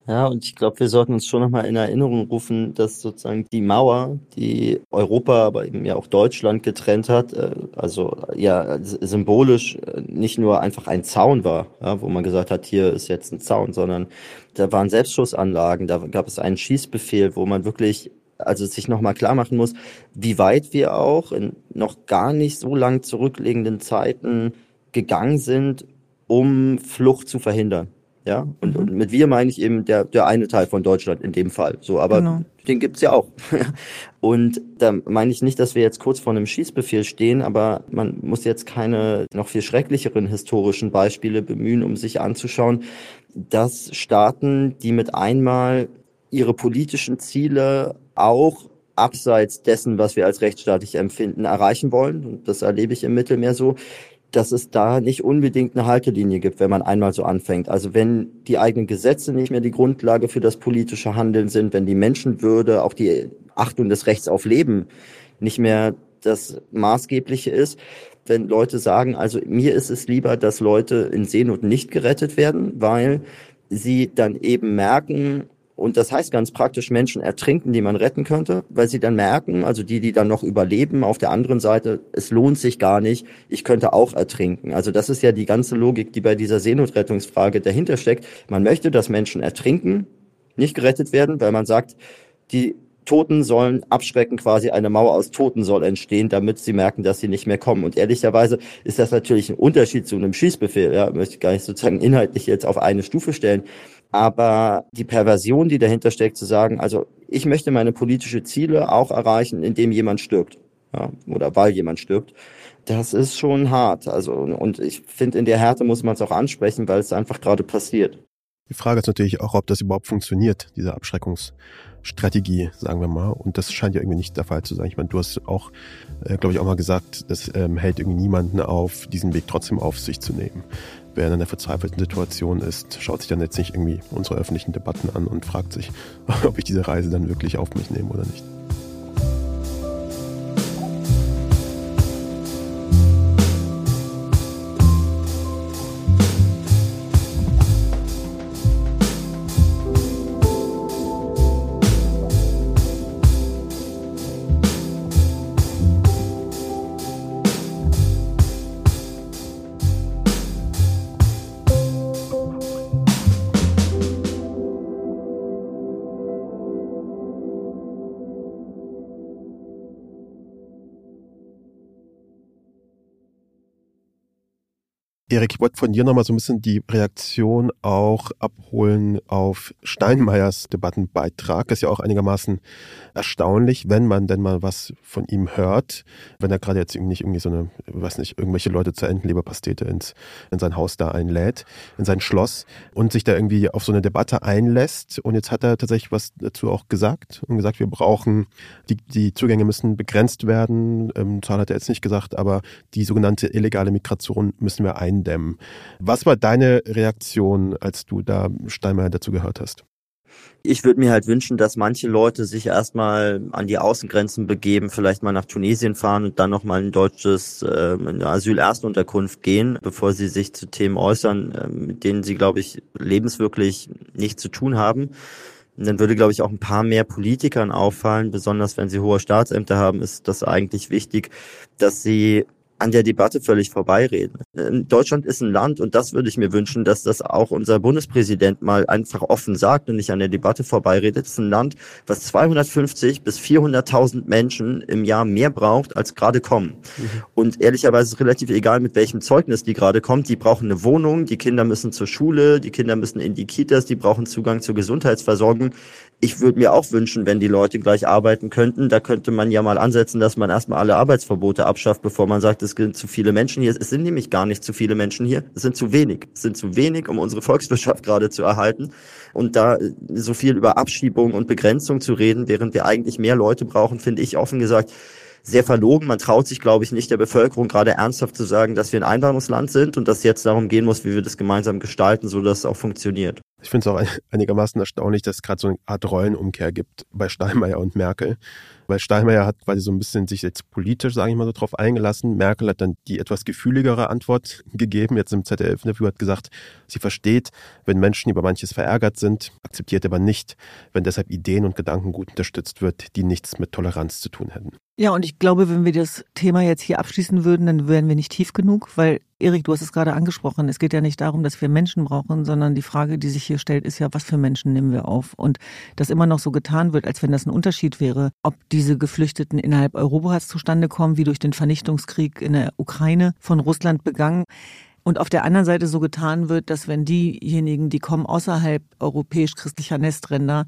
Ja, und ich glaube, wir sollten uns schon nochmal in Erinnerung rufen, dass sozusagen die Mauer, die Europa, aber eben ja auch Deutschland getrennt hat, äh, also ja symbolisch äh, nicht nur einfach ein Zaun war, ja, wo man gesagt hat, hier ist jetzt ein Zaun, sondern da waren Selbstschussanlagen, da gab es einen Schießbefehl, wo man wirklich also sich nochmal klar machen muss, wie weit wir auch in noch gar nicht so lang zurückliegenden Zeiten gegangen sind, um Flucht zu verhindern. Ja, und, mhm. und mit wir meine ich eben der, der eine Teil von Deutschland in dem Fall. So, aber genau. den gibt's ja auch. *laughs* und da meine ich nicht, dass wir jetzt kurz vor einem Schießbefehl stehen, aber man muss jetzt keine noch viel schrecklicheren historischen Beispiele bemühen, um sich anzuschauen, dass Staaten, die mit einmal ihre politischen Ziele auch abseits dessen, was wir als rechtsstaatlich empfinden, erreichen wollen. Und das erlebe ich im Mittelmeer so dass es da nicht unbedingt eine Haltelinie gibt, wenn man einmal so anfängt. Also wenn die eigenen Gesetze nicht mehr die Grundlage für das politische Handeln sind, wenn die Menschenwürde, auch die Achtung des Rechts auf Leben nicht mehr das Maßgebliche ist, wenn Leute sagen, also mir ist es lieber, dass Leute in Seenot nicht gerettet werden, weil sie dann eben merken, und das heißt ganz praktisch Menschen ertrinken, die man retten könnte, weil sie dann merken, also die, die dann noch überleben, auf der anderen Seite, es lohnt sich gar nicht, ich könnte auch ertrinken. Also das ist ja die ganze Logik, die bei dieser Seenotrettungsfrage dahinter steckt. Man möchte, dass Menschen ertrinken, nicht gerettet werden, weil man sagt, die Toten sollen abschrecken, quasi eine Mauer aus Toten soll entstehen, damit sie merken, dass sie nicht mehr kommen. Und ehrlicherweise ist das natürlich ein Unterschied zu einem Schießbefehl. Ja, möchte ich gar nicht sozusagen inhaltlich jetzt auf eine Stufe stellen. Aber die Perversion, die dahinter steckt, zu sagen, also ich möchte meine politische Ziele auch erreichen, indem jemand stirbt. Ja, oder weil jemand stirbt. Das ist schon hart. Also, und ich finde, in der Härte muss man es auch ansprechen, weil es einfach gerade passiert. Die Frage ist natürlich auch, ob das überhaupt funktioniert, diese Abschreckungsstrategie, sagen wir mal. Und das scheint ja irgendwie nicht der Fall zu sein. Ich meine, du hast auch, äh, glaube ich, auch mal gesagt, das ähm, hält irgendwie niemanden auf, diesen Weg trotzdem auf sich zu nehmen wer in einer verzweifelten Situation ist, schaut sich dann jetzt nicht irgendwie unsere öffentlichen Debatten an und fragt sich, *laughs* ob ich diese Reise dann wirklich auf mich nehme oder nicht. Erik, ich wollte von dir nochmal so ein bisschen die Reaktion auch abholen auf Steinmeiers Debattenbeitrag. Das ist ja auch einigermaßen erstaunlich, wenn man denn mal was von ihm hört. Wenn er gerade jetzt nicht irgendwie so eine, weiß nicht, irgendwelche Leute zur Entenleberpastete ins, in sein Haus da einlädt, in sein Schloss und sich da irgendwie auf so eine Debatte einlässt. Und jetzt hat er tatsächlich was dazu auch gesagt und gesagt, wir brauchen, die, die Zugänge müssen begrenzt werden. Ähm, Zahl hat er jetzt nicht gesagt, aber die sogenannte illegale Migration müssen wir ein eindämmen. Was war deine Reaktion, als du da Steinmeier dazu gehört hast? Ich würde mir halt wünschen, dass manche Leute sich erstmal an die Außengrenzen begeben, vielleicht mal nach Tunesien fahren und dann nochmal ein deutsches äh, Asylerstunterkunft gehen, bevor sie sich zu Themen äußern, äh, mit denen sie, glaube ich, lebenswirklich nichts zu tun haben. Und dann würde, glaube ich, auch ein paar mehr Politikern auffallen, besonders wenn sie hohe Staatsämter haben, ist das eigentlich wichtig, dass sie an der Debatte völlig vorbeireden. Deutschland ist ein Land und das würde ich mir wünschen, dass das auch unser Bundespräsident mal einfach offen sagt und nicht an der Debatte vorbeiredet. Es ist ein Land, was 250 bis 400.000 Menschen im Jahr mehr braucht, als gerade kommen. Mhm. Und ehrlicherweise ist relativ egal, mit welchem Zeugnis die gerade kommt. Die brauchen eine Wohnung, die Kinder müssen zur Schule, die Kinder müssen in die Kitas, die brauchen Zugang zur Gesundheitsversorgung ich würde mir auch wünschen, wenn die Leute gleich arbeiten könnten. Da könnte man ja mal ansetzen, dass man erstmal alle Arbeitsverbote abschafft, bevor man sagt, es sind zu viele Menschen hier. Es sind nämlich gar nicht zu viele Menschen hier. Es sind zu wenig. Es sind zu wenig, um unsere Volkswirtschaft gerade zu erhalten. Und da so viel über Abschiebung und Begrenzung zu reden, während wir eigentlich mehr Leute brauchen, finde ich offen gesagt sehr verlogen. Man traut sich, glaube ich, nicht der Bevölkerung gerade ernsthaft zu sagen, dass wir ein Einwanderungsland sind und dass jetzt darum gehen muss, wie wir das gemeinsam gestalten, so dass es auch funktioniert. Ich finde es auch *laughs* einigermaßen erstaunlich, dass es gerade so eine Art Rollenumkehr gibt bei Steinmeier und Merkel. Weil Steinmeier hat quasi so ein bisschen sich jetzt politisch, sage ich mal so, drauf eingelassen. Merkel hat dann die etwas gefühligere Antwort *laughs* gegeben. Jetzt im ZDF-Interview hat gesagt, sie versteht, wenn Menschen über manches verärgert sind, akzeptiert aber nicht, wenn deshalb Ideen und Gedanken gut unterstützt wird, die nichts mit Toleranz zu tun hätten. Ja, und ich glaube, wenn wir das Thema jetzt hier abschließen würden, dann wären wir nicht tief genug, weil Erik, du hast es gerade angesprochen. Es geht ja nicht darum, dass wir Menschen brauchen, sondern die Frage, die sich hier stellt, ist ja, was für Menschen nehmen wir auf? Und dass immer noch so getan wird, als wenn das ein Unterschied wäre, ob diese Geflüchteten innerhalb Europas zustande kommen, wie durch den Vernichtungskrieg in der Ukraine von Russland begangen. Und auf der anderen Seite so getan wird, dass wenn diejenigen, die kommen außerhalb europäisch-christlicher Nestränder,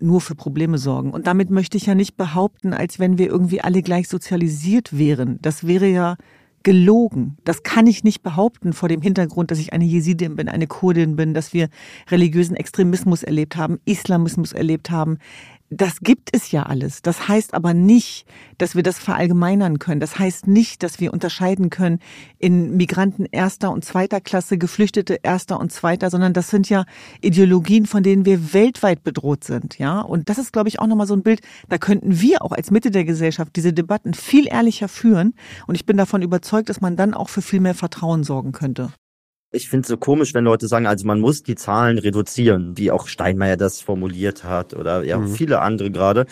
nur für Probleme sorgen. Und damit möchte ich ja nicht behaupten, als wenn wir irgendwie alle gleich sozialisiert wären. Das wäre ja gelogen. Das kann ich nicht behaupten vor dem Hintergrund, dass ich eine Jesidin bin, eine Kurdin bin, dass wir religiösen Extremismus erlebt haben, Islamismus erlebt haben. Das gibt es ja alles. Das heißt aber nicht, dass wir das verallgemeinern können. Das heißt nicht, dass wir unterscheiden können in Migranten erster und zweiter Klasse, Geflüchtete erster und zweiter, sondern das sind ja Ideologien, von denen wir weltweit bedroht sind, ja. Und das ist, glaube ich, auch nochmal so ein Bild. Da könnten wir auch als Mitte der Gesellschaft diese Debatten viel ehrlicher führen. Und ich bin davon überzeugt, dass man dann auch für viel mehr Vertrauen sorgen könnte. Ich finde es so komisch, wenn Leute sagen, also man muss die Zahlen reduzieren, wie auch Steinmeier das formuliert hat oder ja mhm. viele andere gerade.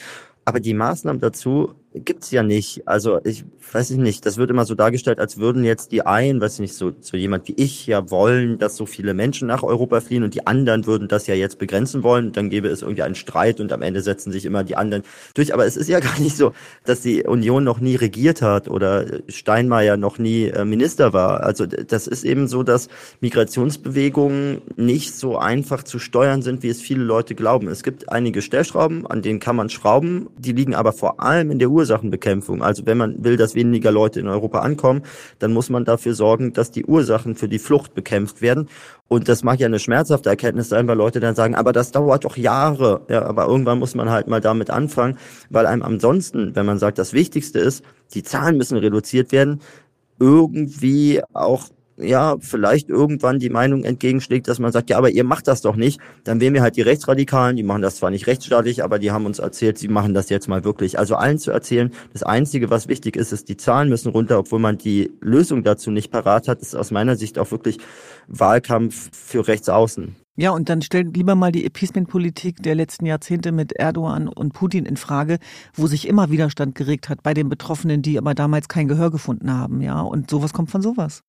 Aber die Maßnahmen dazu gibt's ja nicht. Also ich weiß ich nicht, das wird immer so dargestellt, als würden jetzt die einen, weiß ich nicht, so, so jemand wie ich ja wollen, dass so viele Menschen nach Europa fliehen und die anderen würden das ja jetzt begrenzen wollen. Dann gäbe es irgendwie einen Streit und am Ende setzen sich immer die anderen durch. Aber es ist ja *laughs* gar nicht so, dass die Union noch nie regiert hat oder Steinmeier noch nie äh, Minister war. Also das ist eben so, dass Migrationsbewegungen nicht so einfach zu steuern sind, wie es viele Leute glauben. Es gibt einige Stellschrauben, an denen kann man schrauben. Die liegen aber vor allem in der Ursache Ursachenbekämpfung. Also wenn man will, dass weniger Leute in Europa ankommen, dann muss man dafür sorgen, dass die Ursachen für die Flucht bekämpft werden. Und das mag ja eine schmerzhafte Erkenntnis sein, weil Leute dann sagen, aber das dauert doch Jahre. Ja, aber irgendwann muss man halt mal damit anfangen, weil einem ansonsten, wenn man sagt, das Wichtigste ist, die Zahlen müssen reduziert werden, irgendwie auch ja, vielleicht irgendwann die Meinung entgegenschlägt, dass man sagt, ja, aber ihr macht das doch nicht, dann wären wir halt die Rechtsradikalen, die machen das zwar nicht rechtsstaatlich, aber die haben uns erzählt, sie machen das jetzt mal wirklich. Also allen zu erzählen, das Einzige, was wichtig ist, ist, die Zahlen müssen runter, obwohl man die Lösung dazu nicht parat hat, ist aus meiner Sicht auch wirklich Wahlkampf für Rechtsaußen. Ja, und dann stellt lieber mal die Epismenpolitik der letzten Jahrzehnte mit Erdogan und Putin in Frage, wo sich immer Widerstand geregt hat bei den Betroffenen, die aber damals kein Gehör gefunden haben, ja. Und sowas kommt von sowas.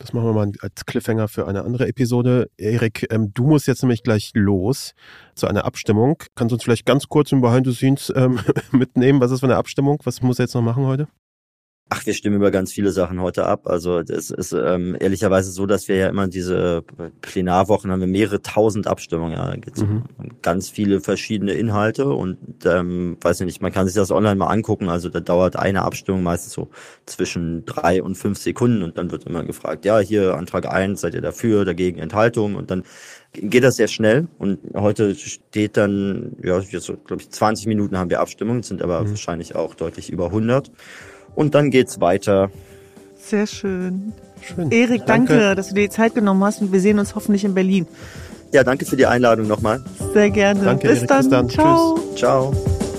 Das machen wir mal als Cliffhanger für eine andere Episode. Erik, ähm, du musst jetzt nämlich gleich los zu einer Abstimmung. Kannst du uns vielleicht ganz kurz im Behind the Scenes ähm, *laughs* mitnehmen? Was ist für eine Abstimmung? Was muss er jetzt noch machen heute? Ach, wir stimmen über ganz viele Sachen heute ab. Also es ist ähm, ehrlicherweise so, dass wir ja immer diese Plenarwochen haben wir mehrere tausend Abstimmungen. Ja, mhm. ganz viele verschiedene Inhalte und ähm, weiß nicht, man kann sich das online mal angucken. Also da dauert eine Abstimmung meistens so zwischen drei und fünf Sekunden und dann wird immer gefragt, ja, hier Antrag eins, seid ihr dafür, dagegen Enthaltung und dann geht das sehr schnell und heute steht dann, ja, jetzt glaube ich, 20 Minuten haben wir Abstimmungen, sind aber mhm. wahrscheinlich auch deutlich über 100. Und dann geht's weiter. Sehr schön. Schön. Erik, danke. danke, dass du dir die Zeit genommen hast und wir sehen uns hoffentlich in Berlin. Ja, danke für die Einladung nochmal. Sehr gerne. Danke, bis, Erik, dann. bis dann. Ciao. Tschüss. Ciao.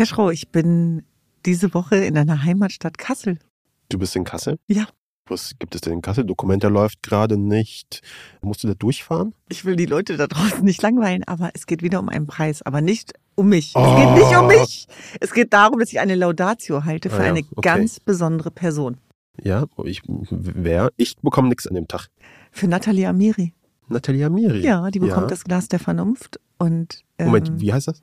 Keschrau, ich bin diese Woche in deiner Heimatstadt Kassel. Du bist in Kassel? Ja. Was gibt es denn in Kassel? Dokumenta läuft gerade nicht. Musst du da durchfahren? Ich will die Leute da draußen nicht langweilen, aber es geht wieder um einen Preis, aber nicht um mich. Oh. Es geht nicht um mich. Es geht darum, dass ich eine Laudatio halte für ah, ja. eine okay. ganz besondere Person. Ja, ich, wer? Ich bekomme nichts an dem Tag. Für Nathalie Amiri. Nathalie Amiri? Ja, die bekommt ja. das Glas der Vernunft und. Ähm, Moment, wie heißt das?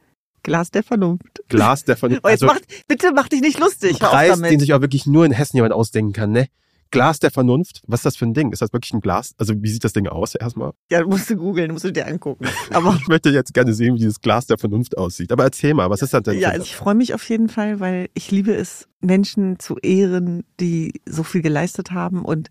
Glas der Vernunft. Glas der *laughs* Vernunft. Oh, jetzt also, macht, bitte mach dich nicht lustig. Ein Preis, den sich auch wirklich nur in Hessen jemand ausdenken kann, ne? Glas der Vernunft. Was ist das für ein Ding? Ist das wirklich ein Glas? Also wie sieht das Ding aus erstmal? Ja, musst du googeln, musst du dir angucken. Aber *laughs* ich möchte jetzt gerne sehen, wie dieses Glas der Vernunft aussieht. Aber erzähl mal, was ist das denn? Ja, also ich freue mich auf jeden Fall, weil ich liebe es, Menschen zu ehren, die so viel geleistet haben und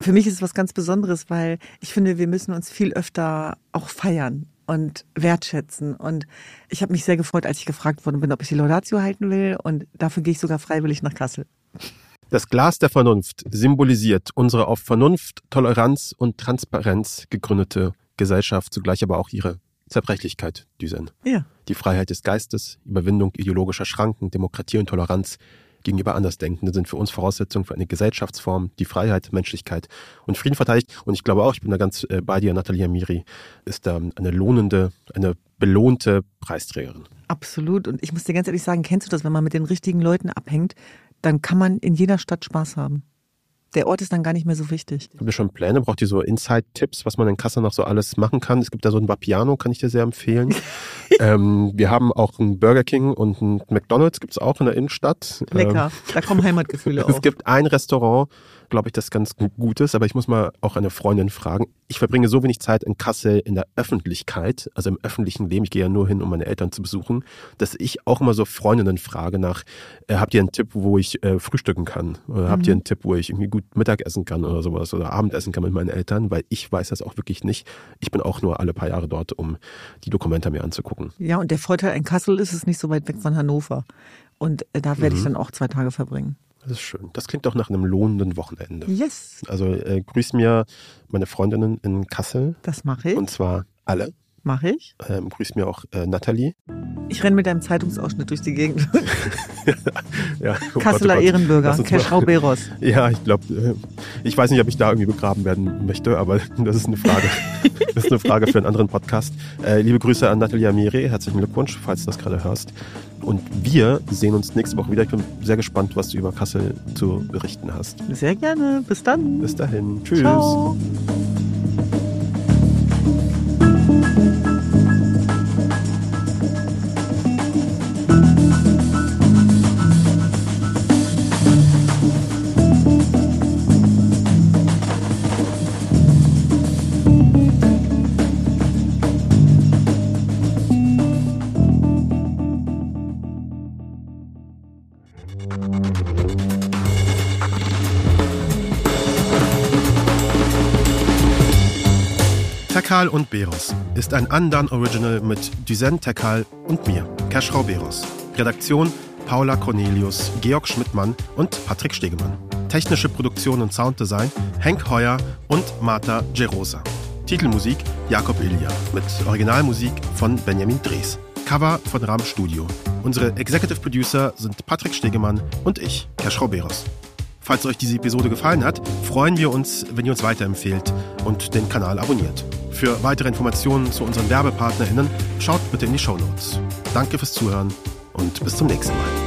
für mich ist es was ganz Besonderes, weil ich finde, wir müssen uns viel öfter auch feiern und wertschätzen. Und ich habe mich sehr gefreut, als ich gefragt worden bin, ob ich die Laudatio halten will. Und dafür gehe ich sogar freiwillig nach Kassel. Das Glas der Vernunft symbolisiert unsere auf Vernunft, Toleranz und Transparenz gegründete Gesellschaft, zugleich aber auch ihre Zerbrechlichkeit, Düsen. Ja. Die Freiheit des Geistes, Überwindung ideologischer Schranken, Demokratie und Toleranz gegenüber Andersdenkenden sind für uns Voraussetzungen für eine Gesellschaftsform, die Freiheit, Menschlichkeit und Frieden verteidigt. Und ich glaube auch, ich bin da ganz äh, bei dir, Nathalie Amiri, ist da eine lohnende, eine belohnte Preisträgerin. Absolut. Und ich muss dir ganz ehrlich sagen, kennst du das, wenn man mit den richtigen Leuten abhängt, dann kann man in jeder Stadt Spaß haben. Der Ort ist dann gar nicht mehr so wichtig. Habt ihr schon Pläne? Braucht ihr so Inside-Tipps, was man in Kassel noch so alles machen kann? Es gibt da so ein Vapiano, kann ich dir sehr empfehlen. *laughs* ähm, wir haben auch einen Burger King und einen McDonalds gibt's auch in der Innenstadt. Lecker, Ähm, da kommen Heimatgefühle *laughs* es auf. gibt ein Restaurant, glaube ich, das ganz gu- gut ist, aber ich muss mal auch eine Freundin fragen. Ich verbringe so wenig Zeit in Kassel in der Öffentlichkeit, also im öffentlichen Leben. Ich gehe ja nur hin, um meine Eltern zu besuchen, dass ich auch immer so Freundinnen frage nach, äh, habt ihr einen Tipp, wo ich äh, frühstücken kann? Oder habt ihr einen Tipp, wo ich irgendwie gut Mittag essen kann oder sowas oder Abendessen kann mit meinen Eltern? Weil ich weiß das auch wirklich nicht. Ich bin auch nur alle paar Jahre dort, um die Dokumente mir anzugucken. Ja, und der Vorteil in Kassel ist, es ist nicht so weit weg von Hannover. Und äh, da werde Mhm. ich dann auch zwei Tage verbringen. Das ist schön. Das klingt doch nach einem lohnenden Wochenende. Yes, Also äh, grüß mir meine Freundinnen in Kassel. das mache ich. Und zwar alle. Mache ich. Ähm, grüß mir auch äh, Nathalie. Ich renne mit einem Zeitungsausschnitt durch die Gegend. *laughs* Ja, oh Kasseler Gott, oh Gott. Ehrenbürger, Keschrau mal- Beros. *laughs* Ja, ich glaube, äh, ich weiß nicht, ob ich da irgendwie begraben werden möchte, aber *laughs* das ist eine Frage. das ist eine Frage für einen anderen Podcast. Äh, liebe Grüße an Nathalie Amiri, herzlichen Glückwunsch, falls du das gerade hörst. Und wir sehen uns nächste Woche wieder. Ich bin sehr gespannt, was du über Kassel zu berichten hast. Sehr gerne. Bis dann. Bis dahin. Tschüss. Ciao. Tekal und Beros ist ein Undone Original mit Duzen Tekal und mir, Keschrau Beros. Redaktion Paula Cornelius, Georg Schmidtmann und Patrick Stegemann. Technische Produktion und Sounddesign Henk Heuer und Marta Gerosa. Titelmusik Jakob Ilja mit Originalmusik von Benjamin Drees. Cover von Ram Studio. Unsere Executive Producer sind Patrick Stegemann und ich, Keschrau Beros. Falls euch diese Episode gefallen hat, freuen wir uns, wenn ihr uns weiterempfehlt und den Kanal abonniert. Für weitere Informationen zu unseren WerbepartnerInnen schaut bitte in die Show Notes. Danke fürs Zuhören und bis zum nächsten Mal.